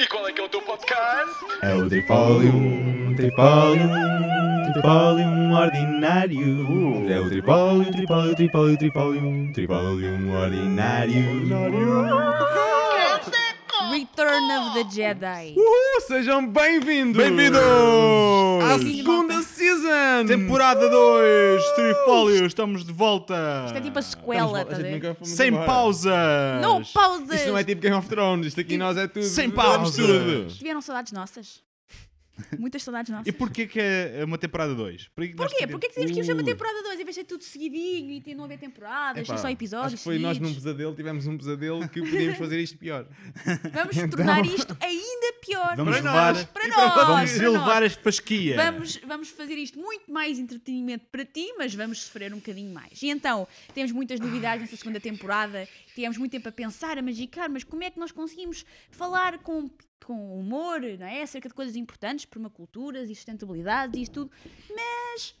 E qual é que é o teu podcast? É o Tripólium, Tripólium, Tripólium ordinário. É o Tripólium, Tripólium, Tripólium, Tripólium, Tripólium ordinário. Return of the Jedi. Uh, sejam bem-vindos! Bem-vindos! À segunda season! Temporada 2, Trifólio, estamos de volta. Isto é tipo a sequela, tá a? Sem pausas. Não pausas! Isto não é tipo Game of Thrones, isto aqui nós é tudo. Sem pausas. tudo. Tiveram saudades nossas? Muitas saudades nossas. E porquê que é uma temporada 2? Porquê? Porquê? que temos que ir Ui. temporada 2 em vez de ser tudo seguidinho e ter não haver temporadas, Epá, só episódios? Acho que foi nós num seguidos? pesadelo, tivemos um pesadelo que podíamos fazer isto pior. Vamos Então- tornar isto ainda pior. Vamos para levar- nós, para nós, para Vamos para elevar nós. as fasquias. Vamos, vamos fazer isto muito mais entretenimento para ti, mas vamos sofrer um bocadinho mais. E então, temos muitas novidades nesta segunda temporada, tivemos muito tempo a pensar, a magicar, mas como é que nós conseguimos falar com, com humor, não é? Acerca de coisas importantes, permaculturas e sustentabilidade e isso tudo, mas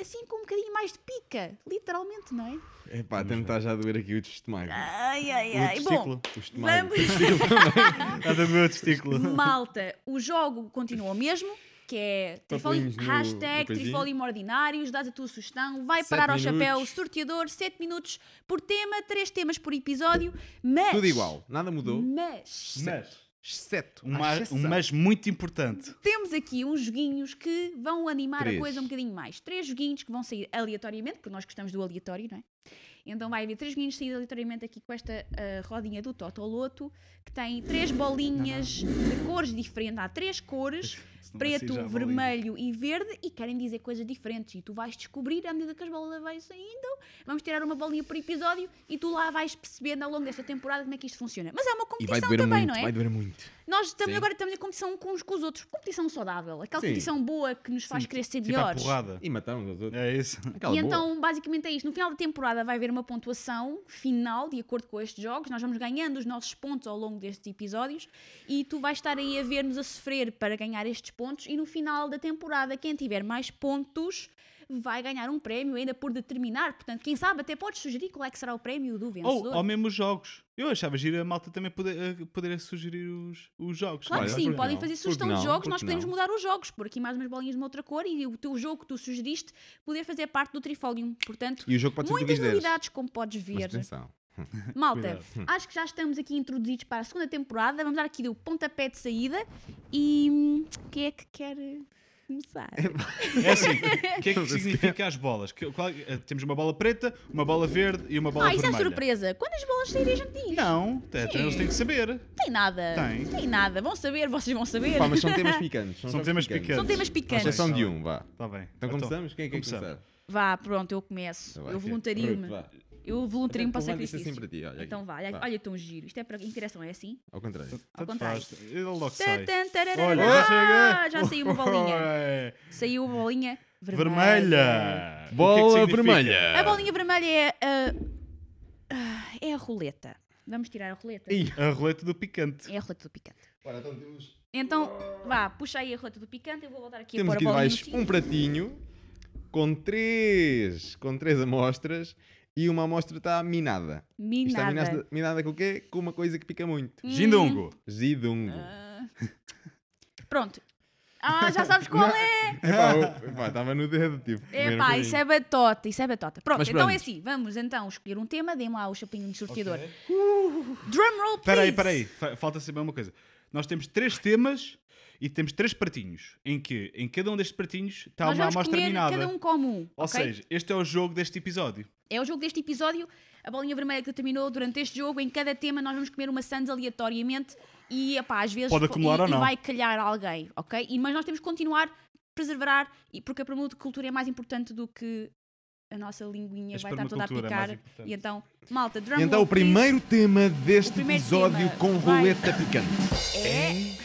assim com um bocadinho mais de pica, literalmente, não é? Epá, até me está já a doer aqui o testemado. Ai, ai, O ai. Bom, testículo. O vamos. Do meu testículo. Malta, o jogo continua o mesmo, que é Papelinhos no- hashtag trifólium ordinários, dás a tua sugestão, vai Sete parar ao minutos. chapéu, sorteador, 7 minutos por tema, 3 temas por episódio, mas... Tudo igual, nada mudou. Mas Mas, Exceto um exceção. um mas muito importante. temos aqui uns joguinhos que vão animar Três. a coisa um bocadinho mais. Três joguinhos que vão sair aleatoriamente, porque nós gostamos do aleatório, não é? Então vai haver três joguinhos saídos aleatoriamente aqui com esta ah, rodinha do Totoloto, que tem três bolinhas de cores diferentes. Há três cores, preto, vermelho e verde, e querem dizer coisas diferentes. E tu vais descobrir à medida que as bolas vais saindo. Vamos tirar uma bolinha por episódio e tu lá vais percebendo ao longo desta temporada como é que isto funciona. Mas é uma E vai competição doer também, muito, não é? vai doer muito. Nós estamos Sim. agora estamos em competição com uns com os outros. Competição saudável. Aquela Sim. competição boa que nos faz querer ser Tipo melhores. E matamos os outros. É isso. Aquela E boa. então, basicamente é isto. No final da temporada vai haver uma pontuação final, de acordo com estes jogos. Nós vamos ganhando os nossos pontos ao longo destes episódios e tu vais estar aí a ver-nos a sofrer para ganhar estes pontos. E no final da temporada, quem tiver mais pontos vai ganhar um prémio ainda por determinar. Portanto, quem sabe até podes sugerir qual é que será o prémio do Ou vencedor. ao mesmo os jogos. Eu achava giro a malta também poder, eh, poder sugerir os, os jogos. Claro que Olha, sim, podem não? fazer sugestão de não? jogos, nós podemos não? mudar os jogos, por aqui mais umas bolinhas de uma outra cor e o teu jogo que tu sugeriste poder fazer parte do Trifolium. Portanto, E o jogo pode muitas novidades, como podes Mas ver. atenção. Malta, Cuidado. acho que já estamos aqui introduzidos para a segunda temporada. Vamos dar aqui o pontapé de saída e hum, quem é que quer começar? É assim, o que é que significa as bolas? Que- qual- eh, temos uma bola preta, uma bola verde e uma bola Ah, isso é surpresa. Quando as bolas saírem, a gente diz. Não, até até eles têm que saber. Tem nada. Tem. nada. Vão saber, vocês vão saber. Pá, mas são temas picantes. São, temas picantes. São temas À picantes. exceção Tá de um, vá. Está bem. Então começamos? Quem é que começamos. começar? Vá, pronto, eu começo. Então, eu vai, voluntario-me. Ruth, vá. Eu voluntario-me para sacrifício. assim para ti, olha Então aqui. vá, olha, olha tão giro. Isto é para interação, é assim? Ao contrário. Ao Tanto contrário. Ele logo sai. Olha, Ah, já saiu uma bolinha. Saiu uma bolinha vermelha. Vermelha. É Bola vermelha. A bolinha vermelha é a. ah, é a roleta. Vamos tirar a roleta? Ih. A roleta do picante. É a roleta do picante. Ora, então temos, Então, vá, puxa aí a roleta do picante. Eu vou voltar aqui temos a aqui pôr a bolinha debaixo no um pratinho com três, com três amostras e uma amostra está minada. Isto está Minada. minada, minada com o quê? Com uma coisa que pica muito. Gindungo. Zidungo. Ah. Pronto. Ah, já sabes qual é! Epá, estava no dedo, tipo. Epá, isso é batota, isso é batota. Pronto, Mas então é assim, vamos então escolher um tema, dê-me lá o chapinho de sorteador. Drumroll, please! Espera aí, espera aí. Fa- Falta saber uma coisa. Nós temos três temas e temos três pratinhos. Em que em cada um destes pratinhos está Nós uma vamos amostra comer minada. cada um comum, Ou ok? seja, este é o jogo deste episódio. É o jogo deste episódio, a bolinha vermelha que determinou durante este jogo. Em cada tema nós vamos comer uma sandes aleatoriamente e, epá, às vezes Pode acumular e, ou e não. vai calhar alguém, ok? E, mas nós temos que continuar a preservar, e, porque a permacultura é mais importante do que a nossa linguinha A vai estar toda a espermacultura é mais picar. importante. e então, malta, drum Então roll, o primeiro tema deste O primeiro episódio tema com vai- roleta picante. é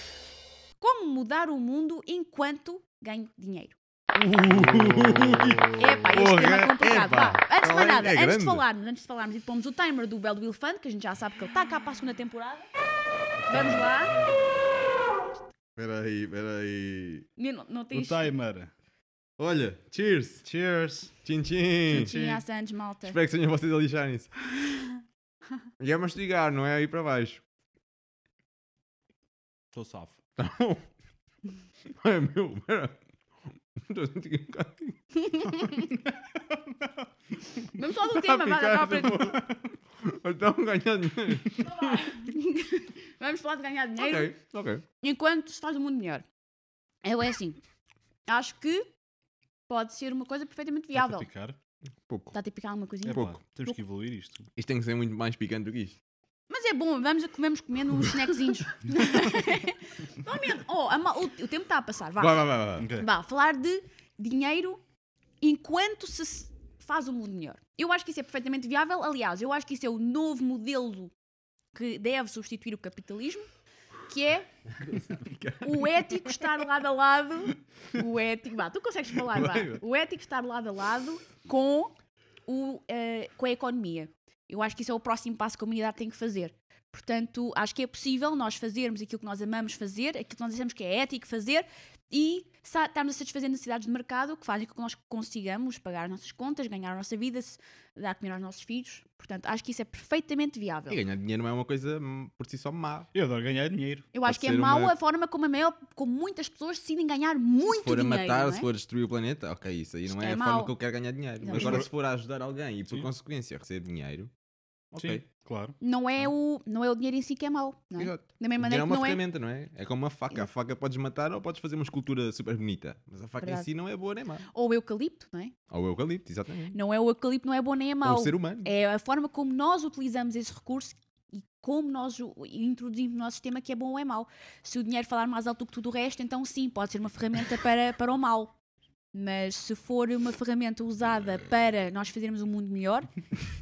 como mudar o mundo enquanto ganho dinheiro. Epá, este Porra, tema é complicado. epá. Vá, antes de mais É nada, antes grande. de falarmos, antes de falarmos e pomos o timer do Bell do Elefante, que a gente já sabe que ele está cá para a segunda temporada. Vamos lá. Espera aí, espera aí. Não, não O tens timer. Olha, cheers. Cheers. Tchim, tchim. tinha Santos, malta. Espero que sejam vocês a lixarem-se. E é mastigar, não é aí para baixo. Estou safo. É meu, pera. Um. Vamos falar do tema, vá, acaba para- Então ganhar dinheiro. Vamos falar de ganhar dinheiro Ok, ok. enquanto se faz o mundo melhor. Eu é assim. Acho que pode ser uma coisa perfeitamente Está a viável. picar? Pouco. Está a picar alguma coisinha? É pouco. temos que evoluir isto. Isto tem que ser muito mais picante do que isto. Mas é bom, vamos a comemos comendo uns snackzinhos. Normalmente, oh, a o, o tempo está a passar, vá. Vai, vai, vai. vai. Ok. Vá, falar de dinheiro enquanto se faz o mundo melhor. Eu acho que isso é perfeitamente viável. Aliás, eu acho que isso é o novo modelo que deve substituir o capitalismo, que é o ético estar lado a lado. O ético, vá, tu consegues falar, vá. Vai, vai. O ético estar lado a lado com, o, eh, com a economia. Eu acho que isso é o próximo passo que a humanidade tem que fazer. Portanto, acho que é possível nós fazermos aquilo que nós amamos fazer, aquilo que nós achamos que é ético fazer e estarmos a satisfazer necessidades de mercado que fazem com que nós consigamos pagar as nossas contas, ganhar a nossa vida, dar comer aos nossos filhos. Portanto, acho que isso é perfeitamente viável. E ganhar dinheiro não é uma coisa hum, por si só má. Eu adoro ganhar dinheiro. Eu acho Pode que é mau uma- a forma como, a maior, como muitas pessoas decidem ganhar muito se for a dinheiro. matar, não é? se for a destruir o planeta, ok, isso aí não é, é a mau. forma que eu quero ganhar dinheiro. Agora, Mas- se for a ajudar alguém e por Sim. consequência receber dinheiro, ok. Sim, claro. Não, é o, não é o dinheiro em si que é mau. Não é? Exato. Da mesma O dinheiro maneira é que uma não é. ferramenta, não é? É como uma faca. A faca podes matar ou podes fazer uma escultura super bonita. Mas a faca Verdade. em si não é boa nem má. Ou o eucalipto, não é? Ou o eucalipto, exatamente. Não é o eucalipto, não é bom nem é Ou mau. o ser humano. É a forma como nós utilizamos esse recurso e como nós o introduzimos no nosso sistema que é bom ou é mau. Se o dinheiro falar mais alto do que tudo o resto, então sim, pode ser uma ferramenta para, para o mal. Mas se for uma ferramenta usada para nós fazermos um mundo melhor,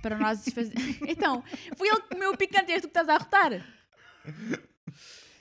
para nós fazer... Então, foi ele que comeu o picante, és tu que estás a arrotar.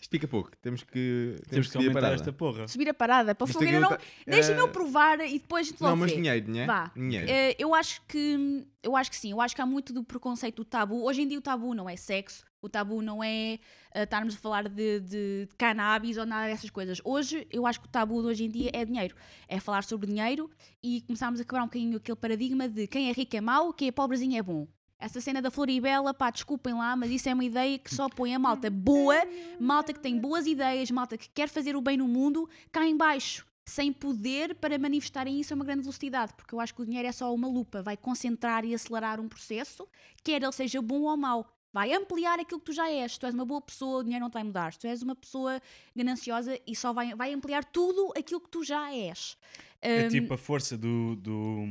Isto pica pouco. Temos que, Temos que subir a parada. esta porra. Subir a parada. Para fogueira não... tá- Deixa-me eu eh, provar e depois Não, logo mas vê. dinheiro, dinheiro. Vá. Dinheiro. Eh, eu acho que eu acho que sim, eu acho que há muito do preconceito do tabu. Hoje em dia o tabu não é sexo, o tabu não é eh, estarmos a falar de, de cannabis ou nada dessas coisas. Hoje eu acho que o tabu de hoje em dia é dinheiro. É falar sobre dinheiro e começarmos a quebrar um bocadinho aquele paradigma de quem é rico é mau, quem é pobrezinho é bom. Essa cena da Floribela, pá, desculpem lá, mas isso é uma ideia que só põe a malta boa, malta que tem boas ideias, malta que quer fazer o bem no mundo, cá em baixo sem poder para manifestarem isso a uma grande velocidade, porque eu acho que o dinheiro é só uma lupa, vai concentrar e acelerar um processo, quer ele seja bom ou mau. Vai ampliar aquilo que tu já és. Se tu és uma boa pessoa, o dinheiro não te vai mudar. Se tu és uma pessoa gananciosa, e só vai, vai ampliar tudo aquilo que tu já és. É Um, tipo a força do, do,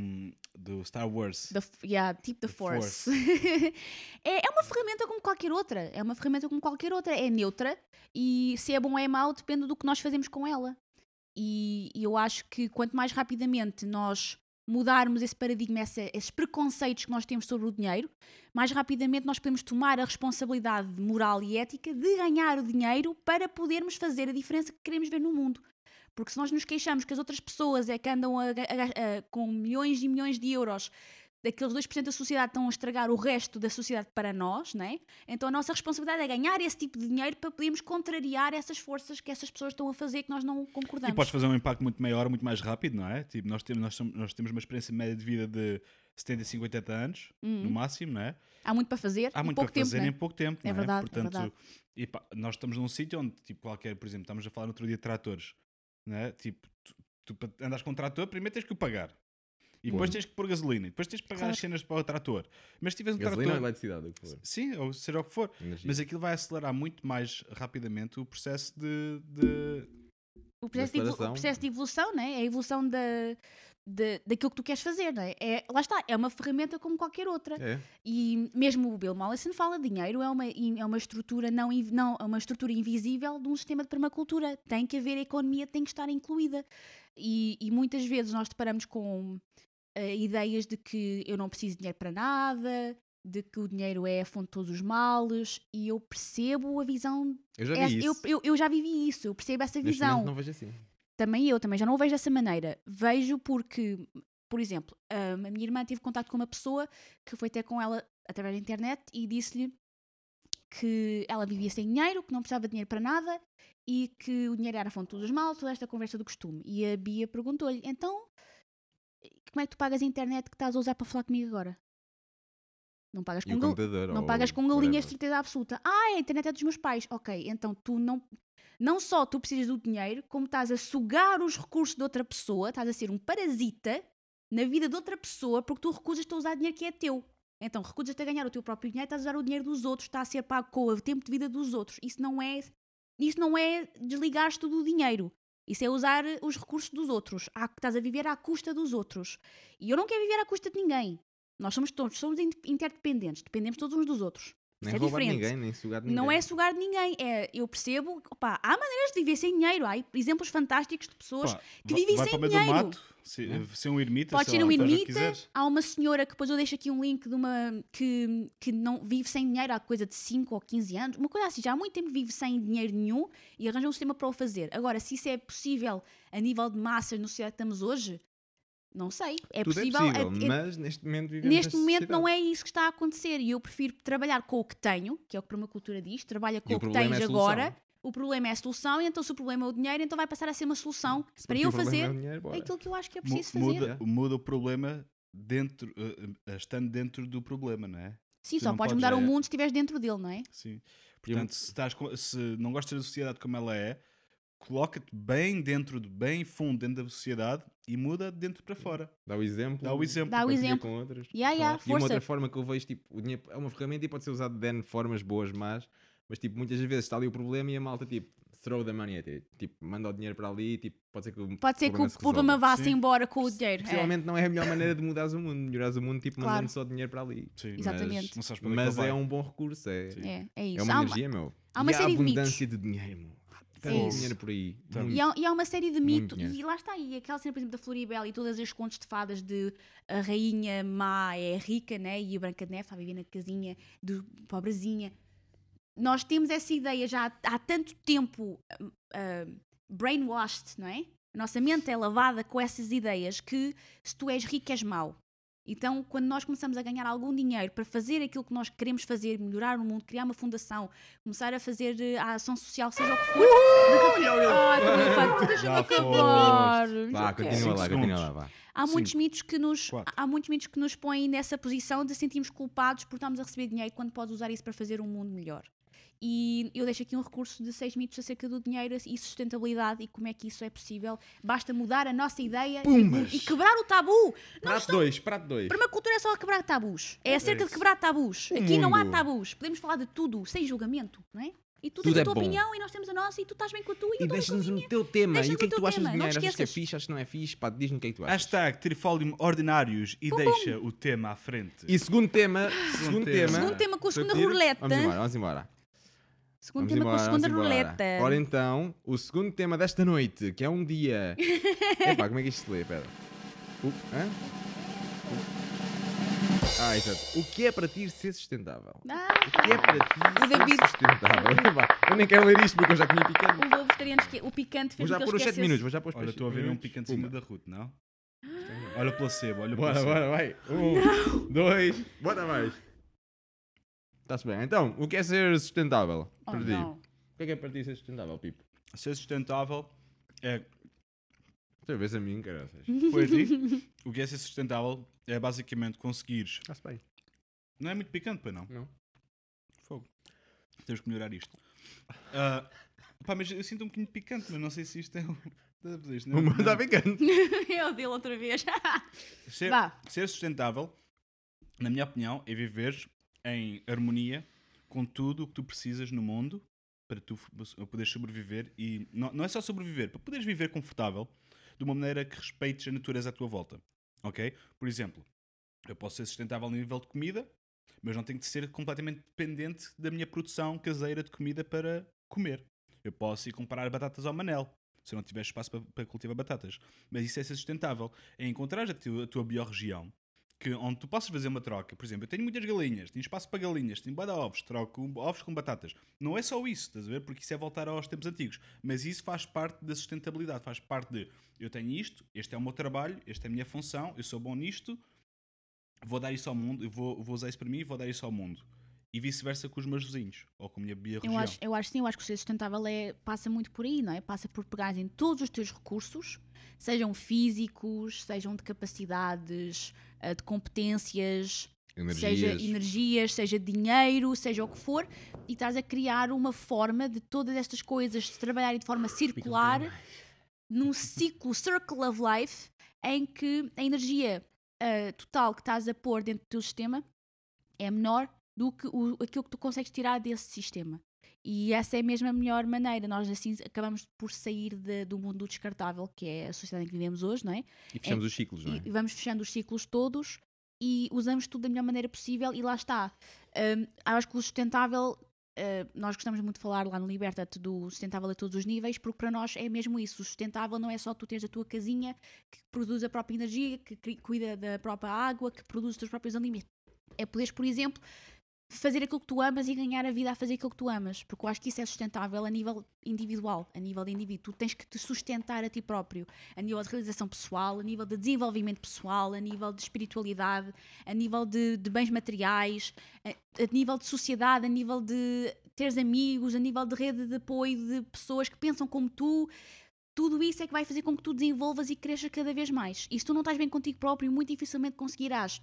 do Star Wars. The, yeah, tipo the The Force. é, é uma ferramenta como qualquer outra. É uma ferramenta como qualquer outra. É neutra e se é bom ou é mau depende do que nós fazemos com ela. E, e eu acho que quanto mais rapidamente nós mudarmos esse paradigma, esses preconceitos que nós temos sobre o dinheiro, mais rapidamente nós podemos tomar a responsabilidade moral e ética de ganhar o dinheiro para podermos fazer a diferença que queremos ver no mundo. Porque se nós nos queixamos que as outras pessoas é que andam a a a- com milhões e milhões de euros daqueles 2% da sociedade estão a estragar o resto da sociedade para nós, né? então a nossa responsabilidade é ganhar esse tipo de dinheiro para podermos contrariar essas forças que essas pessoas estão a fazer que nós não E concordamos. podes fazer um impacto muito maior, muito mais rápido, não é? Tipo, nós temos, nós, somos- nós temos uma experiência média de vida de 70 e 50 anos, no máximo, não é? Há muito para fazer Há Uhum. e muito para tempo, fazer né? em pouco tempo, É não é? verdade, é Portanto, verdade. e pá, nós estamos num sítio onde, tipo, qualquer, por exemplo, estamos a falar no outro dia de tratores, não é? Tipo, tu, tu andas com um trator, primeiro tens que o pagar. E depois tens que pôr gasolina. E depois tens que pagar Claro. as cenas para o trator. Mas se tiveres um Gasolina ou trator... eletricidade, o que for. Sim, ou seja o que for. Energia. Mas aquilo vai acelerar muito mais rapidamente o processo de... de... O processo, de, o processo de evolução, né? é a evolução da, da, daquilo que tu queres fazer. Né? É, lá está, é uma ferramenta como qualquer outra. É. E mesmo o Bill Mollison fala dinheiro é uma, é uma estrutura não, não é uma estrutura invisível de um sistema de permacultura. Tem que haver a economia, tem que estar incluída. E, e muitas vezes nós deparamos com ideias de que eu não preciso de dinheiro para nada, de que o dinheiro é a fonte de todos os males, e eu percebo a visão. Eu já vi essa- isso. eu, eu, eu já vivi isso, eu percebo essa Neste visão. não vejo assim. Também eu, também já não o vejo dessa maneira. Vejo porque, por exemplo, a minha irmã teve contato com uma pessoa que foi ter com ela através da internet e disse-lhe que ela vivia sem dinheiro, que não precisava de dinheiro para nada e que o dinheiro era a fonte de todos os males, toda esta conversa do costume. E a Bia perguntou-lhe, então, como é que tu pagas a internet que estás a usar para falar comigo agora? Não pagas com, gal- não pagas com galinhas de certeza absoluta. Ah, a internet é dos meus pais. Ok, então tu não. Não só tu precisas do dinheiro, como estás a sugar os recursos de outra pessoa, estás a ser um parasita na vida de outra pessoa porque tu recusas-te a usar dinheiro que é teu. Então, recusas-te a ganhar o teu próprio dinheiro, estás a usar o dinheiro dos outros, está a ser pago com o tempo de vida dos outros. Isso não é, isso não é desligar-te do dinheiro. Isso é usar os recursos dos outros. Há- Estás a viver à custa dos outros. E eu não quero viver à custa de ninguém. Nós somos todos, somos in- interdependentes, dependemos todos uns dos outros. Nem é roubar diferente. ninguém, nem sugar de ninguém. Não é sugar de ninguém. É, eu percebo, opá, há maneiras de viver sem dinheiro. Há exemplos fantásticos de pessoas Pá, que vivem vai sem para o meio do dinheiro. mato, se- ser um ermita, Pode ser lá, um ermita. Há uma senhora que depois eu deixo aqui um link de uma que, que não vive sem dinheiro há coisa de 5 ou 15 anos. Uma coisa assim, já há muito tempo vive sem dinheiro nenhum e arranja um sistema para o fazer. Agora, se isso é possível a nível de massas no sociedade que estamos hoje, não sei. É Tudo possível. é possível, é- é- mas neste momento vivemos Neste momento não é isso que está a acontecer e eu prefiro trabalhar com o que tenho, que é o que a permacultura diz, trabalha com E o, que problema tens é agora. O problema é a solução, e então se o problema é o dinheiro, então vai passar a ser uma solução Se para eu fazer é dinheiro, aquilo que eu acho que é preciso fazer. muda, muda o problema dentro, eh, estando dentro do problema, não é? Sim, Tu só podes podes mudar o é- mundo se estiveres dentro dele, não é? Sim. Portanto, se, estás com- se não gostas da sociedade como ela é, coloca-te bem dentro, de, bem fundo dentro da sociedade e muda de dentro para fora. Dá o exemplo. Dá o exemplo. Dá o exemplo. com outros. Yeah, yeah, E uma outra forma que eu vejo, tipo, o dinheiro é uma ferramenta e pode ser usado de N formas boas, más, mas tipo, muitas vezes está ali o problema e a malta, tipo, throw the money at it. Tipo, manda o dinheiro para ali, tipo, pode ser que o Pode ser que o se problema vá-se embora com o dinheiro. É. Possivelmente não é a melhor maneira de mudares o mundo, melhorares o mundo, tipo, Claro. mandando só dinheiro para ali. Sim. Exatamente. Sabes para onde Mas ele é um bom recurso, é, Sim. É, é isso. é uma Há energia, meu. há uma e série de mitos. abundância de dinheiro, meu. Há É tanto isso. dinheiro por aí. Tanto. muito. E há, e há uma série de mitos, e lá está aí, aquela cena, por exemplo, da Floribela e todas as contos de fadas de a rainha má é rica, né? E a Branca de Neve está a viver na casinha do pobrezinha. Nós temos essa ideia já há, há tanto tempo ah, brainwashed, não é? A nossa mente é lavada com essas ideias que se tu és rico és mau. Então, quando nós começamos a ganhar algum dinheiro para fazer aquilo que nós queremos fazer, melhorar o mundo, criar uma fundação, começar a fazer eh, a ação social, seja o que for, elefante, deixa-me acabar. Vá, continua lá, continua lá, vá. Há muitos Cinco. mitos que nos Quatro. há muitos mitos que nos põem nessa posição de sentirmos culpados por estarmos a receber dinheiro quando podes usar isso para fazer um mundo melhor. E eu deixo aqui um recurso de seis mitos acerca do dinheiro e sustentabilidade e como é que isso é possível. Basta mudar a nossa ideia e, e quebrar o tabu. Prato 2, prato 2. Permacultura é só quebrar tabus. É acerca de isso. quebrar tabus. O Aqui não há mundo. tabus. Podemos falar de tudo, sem julgamento, não é? E tu Tudo tens a é tua bom. opinião e nós temos a nossa e tu estás bem com a tua e eu E estou bem com a deixa-nos o teu tema. E o que é que tu achas de dinheiro? Achas que é fixe? Achas que não é fixe? Pá, diz-me o que é que tu achas. Hashtag Trifólio Ordinários e deixa o tema à frente. E segundo tema, segundo tema. tema. Segundo tema com a segunda roleta. Vamos embora, vamos embora. Segundo Vamos tema com a embora, segunda vamos embora. roleta. Ora então, o segundo tema desta noite, que é um dia. Epá, como é que isto se lê? Pera. O... Hã? O- Ah, exato. O que é para ti ser sustentável? Ah, O que é para ti O ser David- sustentável? Epá, eu nem quero ler isto porque eu já comi picante. o lobo vegetariano, esque- o picante Vou fez já com que pôr os 7 esquecesse. minutos, vou já pôr os Olha, estou a ver um picantezinho Pumba. da Ruth, não? Olha o placebo, olha o Bora, placebo. bora, vai. Um, dois, bora mais. Está-se bem. Então, o que é ser sustentável? Oh, para ti? não. O que é que é para ti ser sustentável, Pipo? Ser sustentável é. Outra vez a mim, caraças. Foi a ti? O que é ser sustentável é basicamente conseguires. Está-se bem. Não é muito picante, pois não? Não. Fogo. Temos que melhorar isto. Ah, pá, mas eu sinto um bocadinho de picante, mas não sei se isto é. o- isto, não é? O está Não. picante. Eu dele outra vez. Ser, Vá. ser sustentável, na minha opinião, é viver em harmonia com tudo o que tu precisas no mundo para tu poderes sobreviver e não, não é só sobreviver, para poderes viver confortável de uma maneira que respeites a natureza à tua volta. Ok? Por exemplo, eu posso ser sustentável no nível de comida, mas não tenho de ser completamente dependente da minha produção caseira de comida para comer. Eu posso ir comprar batatas ao manel, se não tiver espaço para, para cultivar batatas. Mas isso é ser sustentável. É encontrar a tua, a tua biorregião que, onde tu possas fazer uma troca. Por exemplo, eu tenho muitas galinhas, tenho espaço para galinhas, tenho de ovos, troco ovos com batatas. Não é só isso, estás a ver? Porque isso é voltar aos tempos antigos. Mas isso faz parte da sustentabilidade, faz parte de eu tenho isto, este é o meu trabalho, esta é a minha função, eu sou bom nisto, vou dar isso ao mundo, vou, vou usar isso para mim e vou dar isso ao mundo. E vice-versa com os meus vizinhos, ou com a minha biorregião. Eu acho, eu acho sim, eu acho que o ser sustentável é, passa muito por aí, não é? Passa por pegar em todos os teus recursos, sejam físicos, sejam de capacidades, eh, de competências, seja Energias. energias, seja dinheiro, seja o que for, e estás a criar uma forma de todas estas coisas se trabalharem de forma circular num ciclo Circle of Life em que a energia ah, total que estás a pôr dentro do teu sistema é menor do que o, aquilo que tu consegues tirar desse sistema. E essa é mesmo a melhor maneira. Nós assim acabamos por sair de- do mundo descartável, que é a sociedade em que vivemos hoje, não é? E fechamos os ciclos, não é? E vamos fechando os ciclos todos e usamos tudo da melhor maneira possível e lá está. Hum, acho que o sustentável, uh, nós gostamos muito de falar lá no Liberta-te do sustentável a todos os níveis, porque para nós é mesmo isso. O sustentável não é só tu teres a tua casinha que produz a própria energia, que cuida da própria água, que produz os teus próprios alimentos. É poderes, por exemplo, fazer aquilo que tu amas e ganhar a vida a fazer aquilo que tu amas, porque eu acho que isso é sustentável a nível individual, a nível de indivíduo. Tu tens que te sustentar a ti próprio, a nível de realização pessoal, a nível de desenvolvimento pessoal, a nível de espiritualidade, a nível de, de bens materiais, a, a nível de sociedade, a nível de teres amigos, a nível de rede de apoio de pessoas que pensam como tu. Tudo isso é que vai fazer com que tu desenvolvas e cresças cada vez mais. E se tu não estás bem contigo próprio, muito dificilmente conseguirás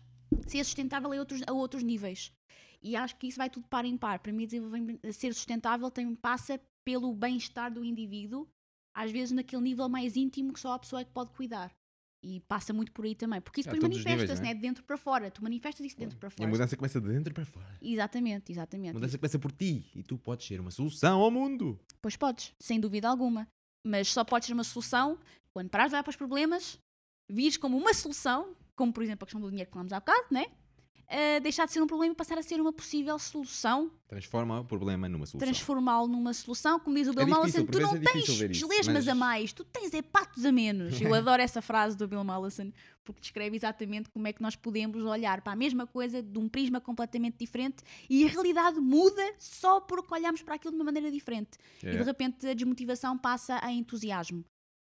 ser sustentável a outros, a outros níveis. E acho que isso vai tudo par em par. Para mim, ser sustentável também passa pelo bem-estar do indivíduo, às vezes naquele nível mais íntimo que só a pessoa é que pode cuidar. E passa muito por aí também. Porque isso A depois manifesta-se, é? né? De dentro para fora. Tu manifestas isso de dentro para E a fora. mudança começa de dentro para fora. Exatamente, A exatamente. mudança começa por ti e tu podes ser uma solução ao mundo. Pois podes, sem dúvida alguma. Mas só podes ser uma solução quando parares de olhar para os problemas, vires como uma solução, como por exemplo a questão do dinheiro que falámos há bocado, né? Ah, deixar de ser um problema e passar a ser uma possível solução, Transforma o problema numa solução. transformá-lo numa solução, como diz o Bill difícil, Mollison, tu não é tens lesmas a mas- mais, tu tens é patos a menos. Eu adoro essa frase do Bill Mollison, porque descreve exatamente como é que nós podemos olhar para a mesma coisa de um prisma completamente diferente e a realidade muda só porque olhamos para aquilo de uma maneira diferente. E É. de repente a desmotivação passa a entusiasmo.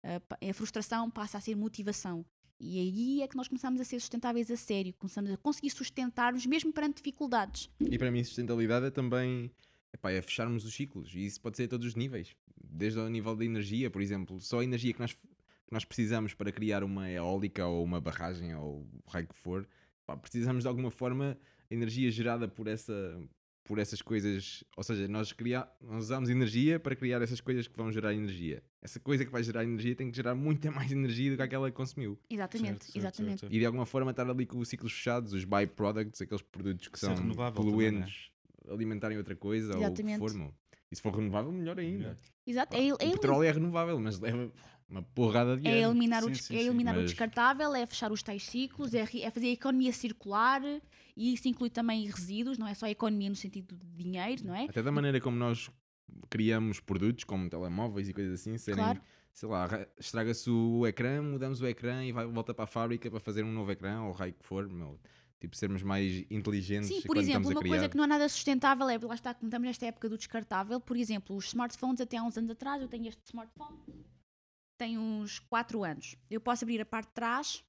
A, pa- a frustração passa a ser motivação. E aí é que nós começamos a ser sustentáveis a sério, começamos a conseguir sustentar-nos mesmo perante dificuldades. E para mim, sustentabilidade é também epá, é fecharmos os ciclos. E isso pode ser a todos os níveis. Desde o nível da energia, por exemplo. Só a energia que nós, que nós precisamos para criar uma eólica ou uma barragem ou o raio que for, pá, precisamos de alguma forma a energia gerada por essa por essas coisas, ou seja, nós, criar, nós usamos energia para criar essas coisas que vão gerar energia. Essa coisa que vai gerar energia tem que gerar muita mais energia do que aquela que consumiu. Exatamente, Certo, certo, exatamente. certo, E de alguma forma estar ali com os ciclos fechados, os byproducts, aqueles produtos que Ser são renovável também, poluentes, alimentarem outra coisa ou Exatamente. for, meu. E se for renovável, melhor ainda. Exato. Pá, É, o é, petróleo é renovável, mas leva uma porrada de é anos. eliminar, o, Sim, des- sim, é sim, eliminar o mas- descartável, é fechar os tais ciclos, é, é fazer a economia circular e isso inclui também resíduos, não é só a economia no sentido de dinheiro, não é? Até da maneira como nós criamos produtos, como telemóveis e coisas assim, serem, Claro. sei lá, ra- estraga-se o ecrã, mudamos o ecrã e vai, volta para a fábrica para fazer um novo ecrã ou o raio que for, meu. Tipo, sermos mais inteligentes Sim, por exemplo, uma coisa que não é nada sustentável é, lá está, como estamos nesta época do descartável, por exemplo, os smartphones até há uns anos atrás, eu tenho este smartphone, tem uns 4 anos. Eu posso abrir a parte de trás,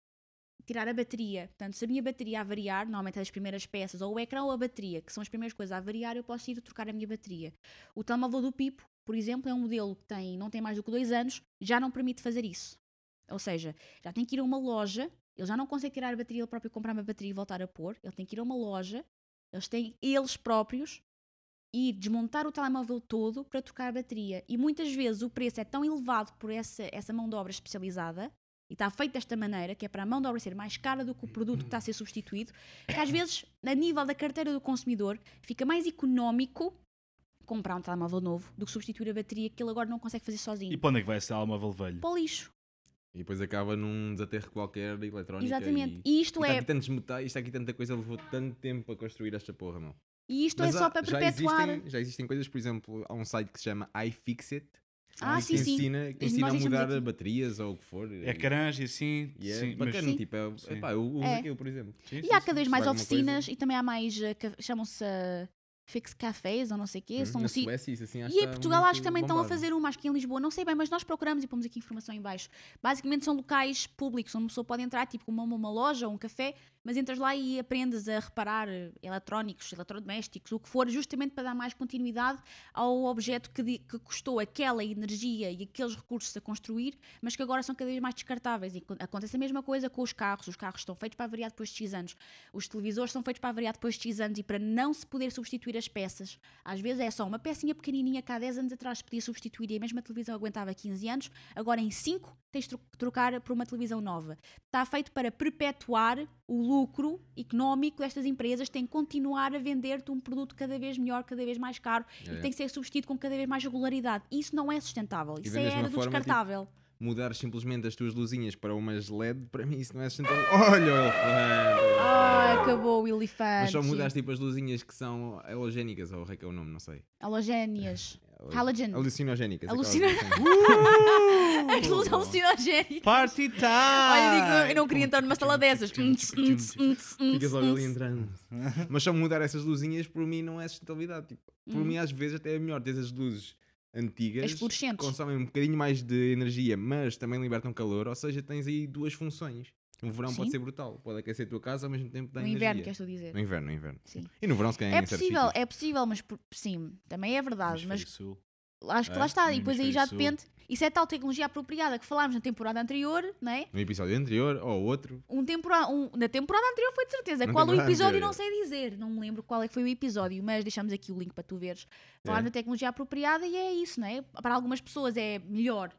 tirar a bateria. Portanto, se a minha bateria avariar, normalmente é as primeiras peças, ou o ecrã ou a bateria, que são as primeiras coisas a avariar, eu posso ir trocar a minha bateria. O telemóvel do Pipo, por exemplo, é um modelo que tem, não tem mais do que 2 anos, já não permite fazer isso. Ou seja, já tem que ir a uma loja, ele já não consegue tirar a bateria ele próprio, comprar uma bateria e voltar a pôr, ele tem que ir a uma loja, eles têm eles próprios ir desmontar o telemóvel todo para trocar a bateria. E muitas vezes o preço é tão elevado por essa, essa mão de obra especializada, e está feito desta maneira, que é para a mão de obra ser mais cara do que o produto que está a ser substituído, que às vezes, a nível da carteira do consumidor, fica mais económico comprar um telemóvel novo do que substituir a bateria que ele agora não consegue fazer sozinho. E para onde é que vai esse telemóvel velho? Para o lixo. E depois acaba num desaterro qualquer de eletrónica. Exatamente. E, E isto e está é, aqui tantos metais, isto aqui tanta coisa, levou tanto tempo a construir esta porra, meu. E isto Mas é só há- para já perpetuar. Existem, já existem coisas, por exemplo, há um site que se chama iFixit. Ah, que sim, sim. ensina, que ensina a mudar aqui. baterias ou o que for. Ecrãs e assim. E é sim, mas- bacana, Sim. tipo, é, Sim. epá, eu uso É. aquilo, por exemplo. sim, E sim, há cada vez mais oficinas coisa. e também há mais, eh, chamam-se eh, fix cafés ou não sei o quê. são Hum, Na si- Suécia, isso assim, acho E em Portugal acho que também estão a bombado. fazer uma, acho que em Lisboa, não sei bem, mas nós procuramos e pomos aqui informação em baixo. Basicamente são locais públicos onde uma pessoa pode entrar, tipo uma, uma loja ou um café, mas entras lá e aprendes a reparar eh, eletrónicos, eletrodomésticos, o que for, justamente para dar mais continuidade ao objeto que, que custou aquela energia e aqueles recursos a construir, mas que agora são cada vez mais descartáveis. E co- acontece a mesma coisa com os carros. Os carros estão feitos para variar depois de X anos. Os televisores são feitos para variar depois de X anos e para não se poder substituir as peças. Às vezes é só uma pecinha pequenininha que há 10 anos atrás podia substituir e a mesma televisão aguentava 15 anos, agora em 5 tens de tro- trocar por uma televisão nova. Está feito para perpetuar o lucro económico destas empresas, tem que continuar a vender-te um produto cada vez melhor, cada vez mais caro É. e tem que ser substituído com cada vez mais regularidade. Isso não é sustentável, E isso é era do tipo, descartável. Mudar simplesmente as tuas luzinhas para umas LED, para mim isso não é sustentável. Olha o elefante! Ah, acabou o elefante. Mas só mudares tipo as luzinhas que são halogénicas, ou o que é o nome, não sei. Halogénias. Halogen. Alucinogénicas. Alucina- As luzes alucinogénicas. Party time! Olha, digo, eu não queria entrar numa sala dessas. Ficas logo ali entrando. Mas só mudar essas luzinhas, por mim, não é sustentabilidade. Tipo, por mim, às vezes, até é melhor ter as luzes antigas consomem um bocadinho mais de energia, mas também libertam calor. Ou seja, tens aí duas funções. No verão pode Sim. ser brutal, pode aquecer a tua casa ao mesmo tempo dá No energia. inverno, queres tu dizer? No inverno, no inverno. Sim. E no verão, se calhar, É certos possível, é possível, mas por- sim, também é verdade. Mas Sul. Acho que É, lá está. E depois aí já sul. depende. Isso é tal tecnologia apropriada que falámos na temporada anterior, não é? No episódio anterior, ou outro. Um tempora um, na temporada anterior foi de certeza. Na qual o temporada episódio anterior, não sei dizer. Não me lembro qual é que foi o episódio, mas deixamos aqui o link para tu veres. Falar É. da tecnologia apropriada e é isso, não é? Para algumas pessoas é melhor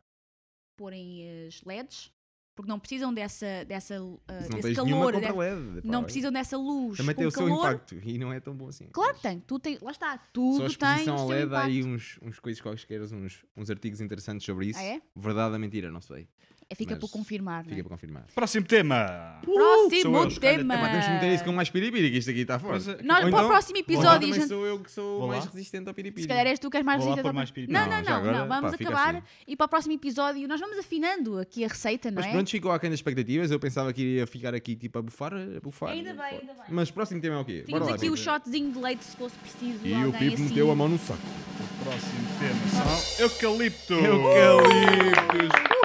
porem as LEDs, porque não precisam dessa, dessa, uh, desse calor. de- LED. não precisam dessa luz. Também tem o seu calor. impacto e não é tão bom assim. Claro que tem. Tu tem, lá está. Tudo Só a tem seu LED há aí uns, uns coisas quaisquer, uns, uns artigos interessantes sobre isso. Ah, é? Verdade ou mentira, não sei. É, fica mas por confirmar. Fica né? para confirmar. Próximo tema! Próximo eu, escolha tema. Epá, temos que meter isso com mais piripiri, que isto aqui está forte. é. Nós- Ou para o então- próximo então episódio, gente- sou eu que sou mais resistente ao piripiri. Se calhar és tu que és mais resistente ao- piripiri. Não, Não, não, agora, não. Vamos pá, acabar assim. e para o próximo episódio nós vamos afinando aqui a receita, não Mas é? pronto, ficou aquém das expectativas. Eu pensava que iria ficar aqui tipo a bufar. A bufar Ainda bem, ainda bem. Mas o próximo tema é o quê? Tínhamos lá, aqui o shotzinho de leite se fosse preciso. E o Pipo assim. meteu a mão no saco. Próximo tema são eucalipto! Eucaliptos!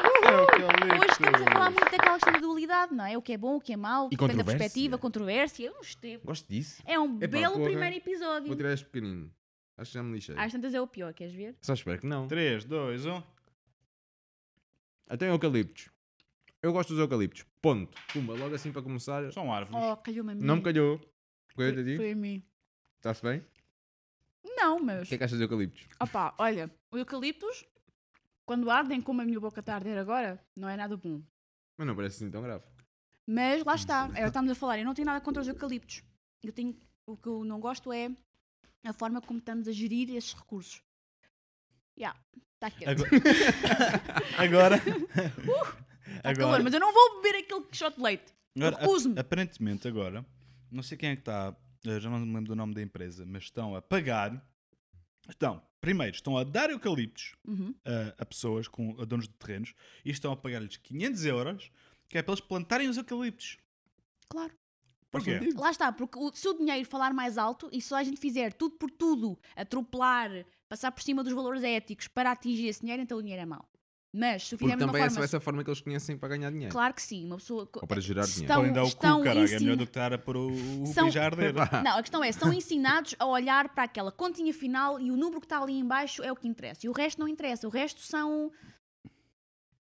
Estamos a falar muito daquela questão da dualidade, não é? O que é bom, o que é mau, depende da perspectiva, controvérsia. Uns tempos. Gosto disso. É um Epá, belo porra. primeiro episódio. Vou tirar este pequenino. Acho que já me lixei. Às tantas é o pior, queres ver? Só espero que não. 3, 2, 1. Até eucaliptos. Eu gosto dos eucaliptos. Ponto. Pumba, logo assim para começar. São árvores. Oh, calhou-me a mim. Não me calhou. Foi, ti. foi a mim. Está-se bem? Não, O mas. que é que achas de eucaliptos? Opá, olha, o eucaliptos, quando ardem como a minha boca está a arder agora, não é nada bom. Mas não parece assim tão grave. Mas lá está, é estamos a falar. Eu não tenho nada contra os eucaliptos. Eu tenho, o que eu não gosto é a forma como estamos a gerir esses recursos. Já, está aqui. Agora. Agora. Está calor, mas eu não vou beber aquele shot de leite. agora, recuso-me. ap- aparentemente, agora, não sei quem é que está, já não me lembro do nome da empresa, mas estão a pagar. Estão, primeiro, estão a dar eucaliptos Uhum. a, a pessoas, com, a donos de terrenos, e estão a pagar-lhes 500 euros, que é para eles plantarem os eucaliptos. Claro. Porquê? sentido. Lá está, porque o, se o dinheiro falar mais alto e se a gente fizer tudo por tudo, atropelar, passar por cima dos valores éticos para atingir esse dinheiro, então o dinheiro é mau. Mas se o Porque fizermos uma também é forma. só essa forma que eles conhecem para ganhar dinheiro. Claro que sim, uma pessoa. Ou para gerar dinheiro. estão, Podem dar o estão cu, caralho, é melhor do que estar a pôr o, o São- peixe a arder. Não, a questão é, são ensinados a olhar para aquela continha final e o número que está ali em baixo é o que interessa. E o resto não interessa. O resto são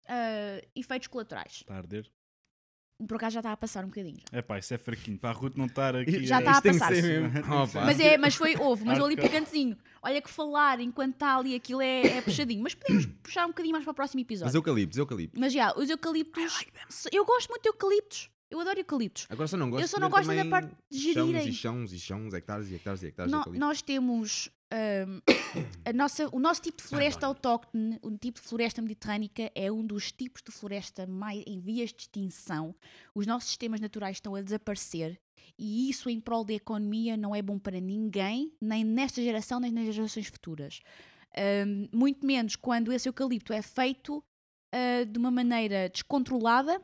ah, efeitos colaterais. Está a arder? Por acaso já está a passar um bocadinho. já. É pá, isso é fraquinho. Para a Ruth não estar aqui. Já está a mesmo. Opa. Mas, é, mas foi, houve, mas ali picantezinho. Olha que falar enquanto está ali aquilo é, é puxadinho. Mas podemos puxar um bocadinho mais para o próximo Mas episódio. eucaliptos, eucaliptos. Mas já, os eucaliptos. Eu gosto muito de eucaliptos. Eu adoro eucaliptos. Agora só não gosto Eu só não gosto da parte de gerirem. Chãos e chãos e chãos, hectares e hectares e hectares No- nós temos ahm, a nossa, o nosso tipo de floresta autóctone, o tipo de floresta mediterrânica é um dos tipos de floresta mais em vias de extinção. Os nossos sistemas naturais estão a desaparecer e isso em prol da economia não é bom para ninguém, nem nesta geração, nem nas gerações futuras. Ahm, muito menos quando esse eucalipto é feito ah, de uma maneira descontrolada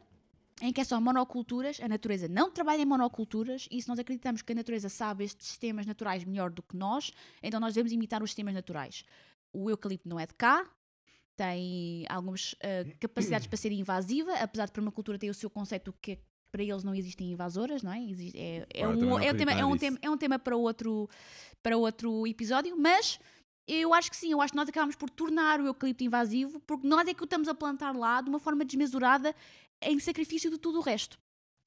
em que é só monoculturas, a natureza não trabalha em monoculturas e se nós acreditamos que a natureza sabe estes sistemas naturais melhor do que nós, então nós devemos imitar os sistemas naturais. O eucalipto não é de cá, tem algumas ah, capacidades para ser invasiva, apesar de permacultura ter o seu conceito que para eles não existem invasoras, não é? Existe- é, é um, é, um tema, é, um tema, é um tema para outro, para outro episódio, mas eu acho que sim, eu acho que nós acabamos por tornar o eucalipto invasivo porque nós é que o estamos a plantar lá de uma forma desmesurada em sacrifício de tudo o resto.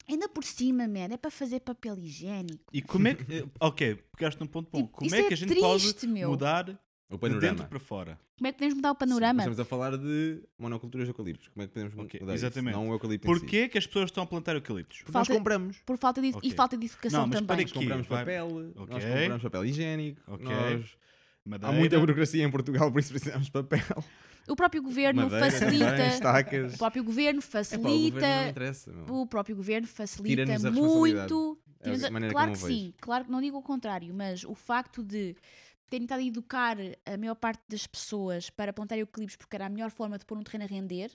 Ainda por cima, man, é para fazer papel higiênico. E como é que. eh, Ok, pegaste num ponto bom. Tipo, Como isso é é que a gente triste, pode meu. mudar O de panorama. dentro para fora? Como é que podemos mudar o panorama? estamos a falar de monoculturas de eucaliptos. Como é que podemos Ok, mudar isso? exatamente. Não o eucalipto em si. Porquê que as pessoas estão a plantar eucaliptos? Porque Falta- nós compramos. Por falta de, Ok. E falta de educação Não, mas também. para Nós compramos papel, Ok. nós compramos papel higiênico, Ok. nós... Madeira, Há muita burocracia em Portugal, por isso precisamos de papel. O próprio governo Madeira facilita. O próprio governo o facilita. não interessa, meu. o próprio governo facilita muito. É tira-nos a a- maneira claro que sim, claro que não digo o contrário, mas o facto de terem estado a educar a maior parte das pessoas para plantar eucaliptos porque era a melhor forma de pôr um terreno a render,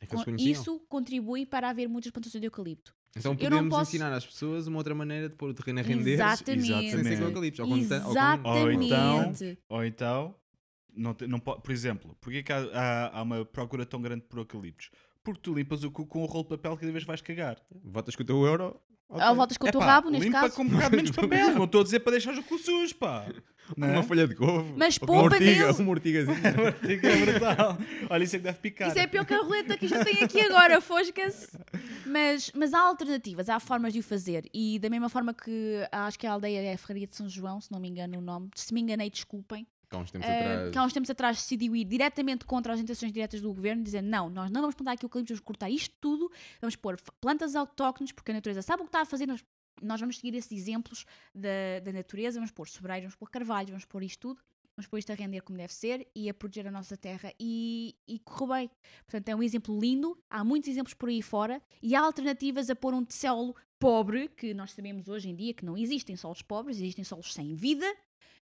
É isso contribui para haver muitas plantações de eucalipto. Então podemos posso- ensinar às pessoas uma outra maneira de pôr o terreno a render Exatamente. sem ser com Exatamente. eucaliptos. Con- Ou então- Exatamente. Ou então, não te- não po- por exemplo, porquê que há, há- há uma procura tão grande por eucaliptos? Porque tu limpas o cu com o rolo de papel que cada vez vais cagar. Votas com o teu euro. Ok. Ou voltas com o teu rabo, neste limpa caso. com um bocado menos papel. não estou a dizer para deixar o cu sujo, pá. Não Uma é? folha de couve. Mas uma poupa ortiga, deles. Uma ortigazinha. é brutal. Olha, isso é que deve picar. Isso é pior que a roleta que já tenho aqui agora, fosca-se. Mas, mas há alternativas, há formas de o fazer. E da mesma forma que acho que a aldeia é a Ferraria de São João, se não me engano o nome. Se me enganei, desculpem. Há uns tempos Ah, atrás. que há uns tempos atrás decidiu ir diretamente contra as intenções diretas do governo, dizendo não, nós não vamos plantar aqui eucaliptos, vamos cortar isto tudo, vamos pôr plantas autóctones, porque a natureza sabe o que está a fazer, nós, nós vamos seguir esses exemplos da, da natureza, vamos pôr sobreiros, vamos pôr carvalhos, vamos pôr isto tudo, vamos pôr isto a render como deve ser e a proteger a nossa terra e, e correu bem. Portanto, é um exemplo lindo, há muitos exemplos por aí fora e há alternativas a pôr um solo pobre, que nós sabemos hoje em dia que não existem solos pobres, existem solos sem vida,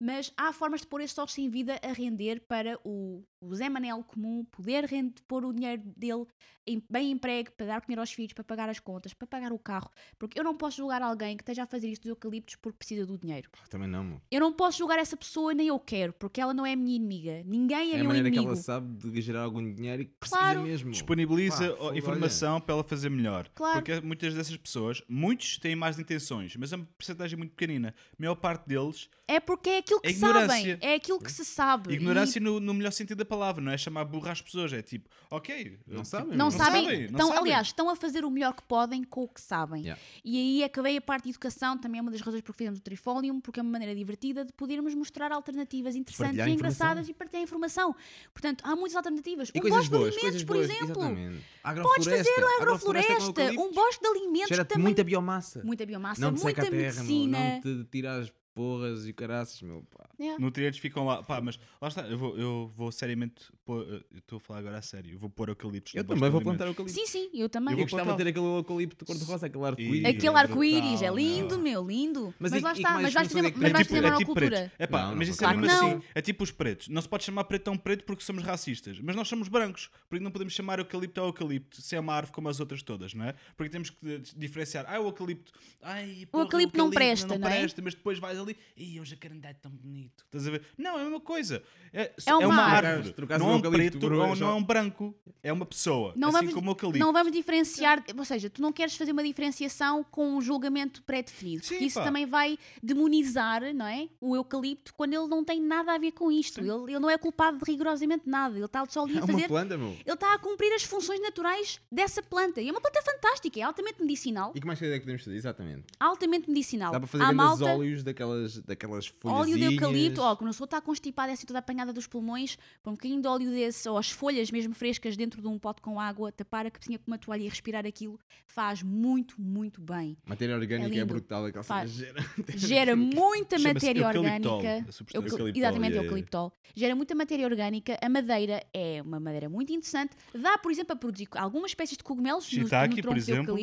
mas há formas de pôr esses solos sem vida a render para o, o Zé Manel comum poder rende, pôr o dinheiro dele em, bem emprego para dar comer aos filhos, para pagar as contas, para pagar o carro. Porque eu não posso julgar alguém que esteja a fazer isto dos eucaliptos porque precisa do dinheiro. Pá, Também não, meu. Eu não posso julgar essa pessoa, nem eu quero, porque ela não é minha inimiga. Ninguém é, É a meu maneira que inimigo. ela sabe de gerar algum dinheiro e que precisa Claro. mesmo. Disponibiliza Pá, informação para ela fazer melhor. Claro. Porque muitas dessas pessoas, muitos têm más intenções, mas é uma porcentagem muito pequenina. A maior parte deles, É porque é aquilo que É sabem, é aquilo que se sabe. E ignorância no, no melhor sentido da palavra, não é chamar burra às pessoas, é tipo, ok. Não tipo, sabem, não, Não sabem, sabem, não sabem. aliás, estão a fazer o melhor que podem com o que sabem. Yeah. E aí é que veio a parte de educação, também é uma das razões por que fizemos o Trifolium, porque é uma maneira divertida de podermos mostrar alternativas interessantes Partilhar e engraçadas e partilhar informação. Portanto, há muitas alternativas. E um bosque de alimentos, por boas. exemplo. Exatamente. Podes fazer Agrofloresta. uma agrofloresta, um bosque de alimentos Gera-te também. muita biomassa. Muita biomassa, não te seca muita a terra, medicina. Não te tira as porras e caraças, meu. Pá. Yeah. Nutrientes ficam lá. Pá, mas lá está, eu vou, eu vou seriamente. pôr- eu estou a falar agora a sério. Eu vou pôr eucaliptos Eu também vou plantar eucalipto. Sim, sim, eu também. Eu vou gostava de plantar. ter aquele eucalipto de cor-de-rosa, aquele arco-íris. Aquele é arco-íris é lindo, meu, lindo. Mas Mas, e- lá e está, mas vais fazer, é mas vais tipo, fazer é tipo monocultura. preto. É pá, Não, não mas isso é mesmo assim. É tipo os pretos. Não se pode chamar preto a um preto porque somos racistas. Mas nós somos brancos. Porque não podemos chamar eucalipto ao eucalipto se é uma árvore como as outras todas, não é? Porque temos que diferenciar. Ah, o eucalipto. Ai, porra, eucalipto não presta, não, não é? presta, mas depois vais ali. Ih, o jacarandá é tão bonito. Estás a ver? Não, é a mesma coisa. É, É uma uma árvore. árvore. Não é um eucalipto preto ou não é um branco. É uma pessoa. Não assim vamos, como o eucalipto. não vamos diferenciar, ou seja, tu não queres fazer uma diferenciação com um julgamento pré-definido, Sim, isso pá. também vai demonizar não é? o eucalipto quando ele não tem nada a ver com isto. Ele, ele não é culpado de rigorosamente nada. Ele está só ali É a uma fazer. planta, meu. Ele está a cumprir as funções naturais dessa planta. E é uma planta fantástica, é altamente medicinal. E que mais coisa é que podemos fazer? Exatamente. Altamente medicinal. Dá para fazer grandes malta, óleos daquelas, daquelas folhas. óleo de eucalipto, ó, quando a pessoa está constipada, é assim toda apanhada dos pulmões, põe um bocadinho de óleo desse, ou as folhas mesmo frescas dentro de um pote com água, tapar a cabecinha com uma toalha e respirar aquilo, faz muito, muito bem. Matéria orgânica é, lindo. brutal. Aquela Faz. gera. Gera muita matéria orgânica. a substância. Euca- Eucaliptol, Exatamente, yeah. eucaliptol. Gera muita matéria orgânica. A madeira é uma madeira muito interessante. Dá, por exemplo, a produzir algumas espécies de cogumelos no, no por tronco de exemplo.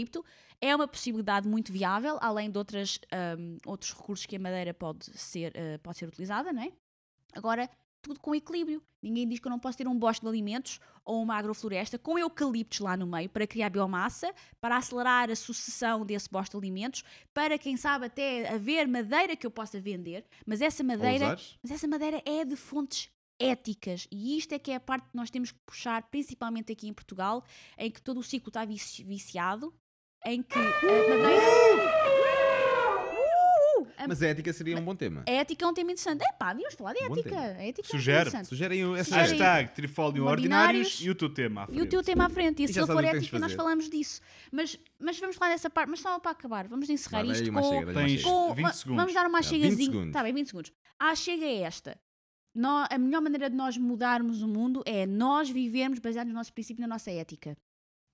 É uma possibilidade muito viável, além de outras, ahm, outros recursos que a madeira pode ser, ah, pode ser utilizada, não é? Agora, tudo com equilíbrio. Ninguém diz que eu não posso ter um bosque de alimentos ou uma agrofloresta com eucaliptos lá no meio para criar biomassa, para acelerar a sucessão desse bosque de alimentos, para quem sabe até haver madeira que eu possa vender, mas essa madeira, mas essa madeira é de fontes éticas e isto é que é a parte que nós temos que puxar, principalmente aqui em Portugal, em que todo o ciclo está vici- viciado. Em que a madeira. Uh! Mas a ética seria um bom tema. a ética é um tema interessante. É pá, devíamos falar de Bom ética. tema. A ética é Sugere. interessante. Sugerem essa Sugerem. Hashtag Trifólio Ordinários. Ordinários e o teu tema à E o frente. teu tema à frente. E, E se já ele sabes for o que tens de ética, nós fazer. falamos disso. Mas, mas vamos falar dessa parte. Mas só para acabar, vamos encerrar isto uma com, chega, uma Tens- chega. com- 20 va- segundos. Vamos dar uma É, 20 chegazinha. segundos. Está bem, 20 segundos. A chega é esta. Nó- a melhor maneira de nós mudarmos o mundo é nós vivermos baseados no nosso princípio e na nossa ética.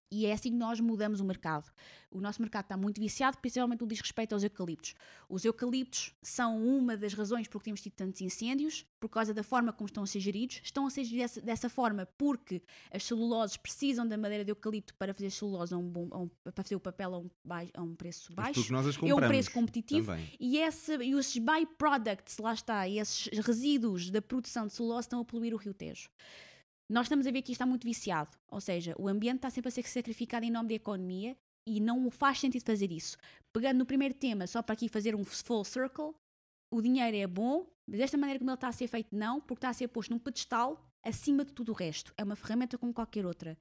E é assim que nós mudamos o mercado. O nosso mercado está muito viciado, principalmente no diz respeito aos eucaliptos. Os eucaliptos são uma das razões por que temos tido tantos incêndios, por causa da forma como estão a ser geridos. Estão a ser geridos dessa, dessa forma porque as celuloses precisam da madeira de eucalipto para fazer celulose a um bom, a um- para fazer o papel a um, a um preço baixo. É um preço competitivo Também. e, esse, e esses byproducts, lá está, esses resíduos da produção de celulose estão a poluir o Rio Tejo. Nós estamos a ver que isto está muito viciado, ou seja, o ambiente está sempre a ser sacrificado em nome da economia e não faz sentido fazer isso. Pegando no primeiro tema, só para aqui fazer um full circle, o dinheiro é bom, mas desta maneira como ele está a ser feito, não, porque está a ser posto num pedestal acima de tudo o resto. É uma ferramenta como qualquer outra.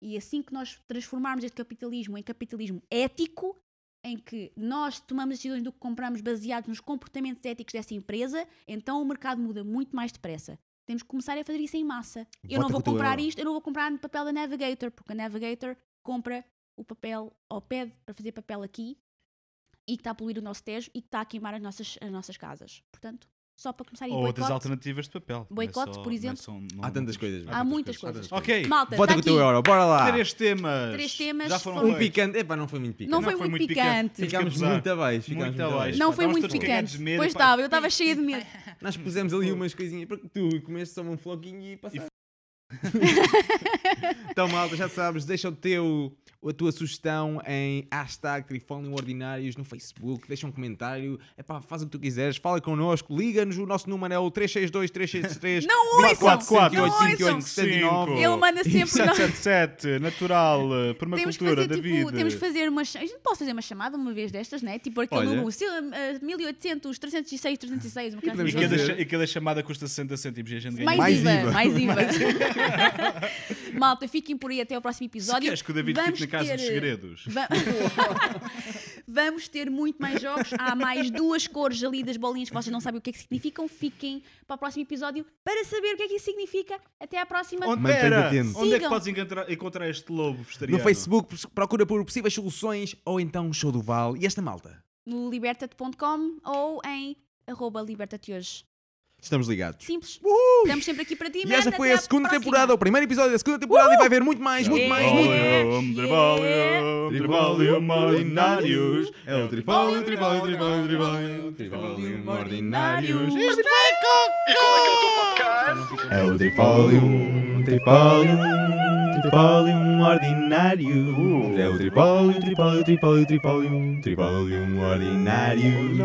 E assim que nós transformarmos este capitalismo em capitalismo ético, em que nós tomamos decisões do que compramos baseados nos comportamentos éticos dessa empresa, então o mercado muda muito mais depressa. Temos que começar a fazer isso em massa. eu não vou comprar isto, eu não vou comprar no papel da Navigator, porque a Navigator compra o papel ou pede para fazer papel aqui e que está a poluir o nosso tejo e que está a queimar as nossas, as nossas casas. Portanto, só para começar em Ou outras alternativas de papel. É Boicote, só- por é exemplo. só- não Há tantas coisas. Há muitas coisas. Ok, Malta, Vota está com o teu euro, bora lá. três temas. Três temas Já foram Um picante. Epá, não foi muito picante. Não, Não foi, foi muito picante. Ficámos muito abaixo. ficámos Muito abaixo. Não foi muito picante. Pois estava, eu estava cheia de medo. Nós pusemos ali umas coisinhas para que tu comeste só um floquinho e passaste. então, malta, já sabes, deixa o teu, a tua sugestão em hashtag Trifólio Ordinários no Facebook, deixa um comentário, epá, faz o que tu quiseres, fala connosco, liga-nos, o nosso número é o 362 363 Não ouçam! 24 Não 58 ouçam! 79 Ele manda sempre. nós- 777, natural, eh, Temos permacultura, David. tipo, temos que fazer uma. A gente pode fazer uma chamada uma vez destas, né? Tipo aquele Olha. número, sei lá, eh, 1800, 306, 306, uma E E assim. cada, e cada chamada custa 60 cêntimos e a gente ganha. Mais, Mais IVA, IVA. mais IVA. Malta, fiquem por aí até ao próximo Se episódio. queres que o David Vamos casa ter- dos segredos. Va- Vamos ter muito mais jogos. Há mais duas cores ali das bolinhas que vocês não sabem o que é que significam. Fiquem para o próximo episódio para saber o que é que isso significa. Até à próxima. Onde, onde é que podes encontrar, encontrar este lobo vegetariano? No Facebook procura por possíveis soluções ou então Show do Val e esta malta. No libertate.com ou em arroba libertate hoje. Estamos ligados. Simples. Estamos sempre aqui para ti, E esta foi a segunda temporada, o primeiro episódio da segunda temporada e vai haver muito mais, muito mais, muito ordinários. É o tripólio, tripólio, tripólio, tripólio, tripólio ordinários. É o tripólio, tripólio, tripólio ordinário. É o tripólio, tripólio, tripólio, tripólio, tripólio ordinário.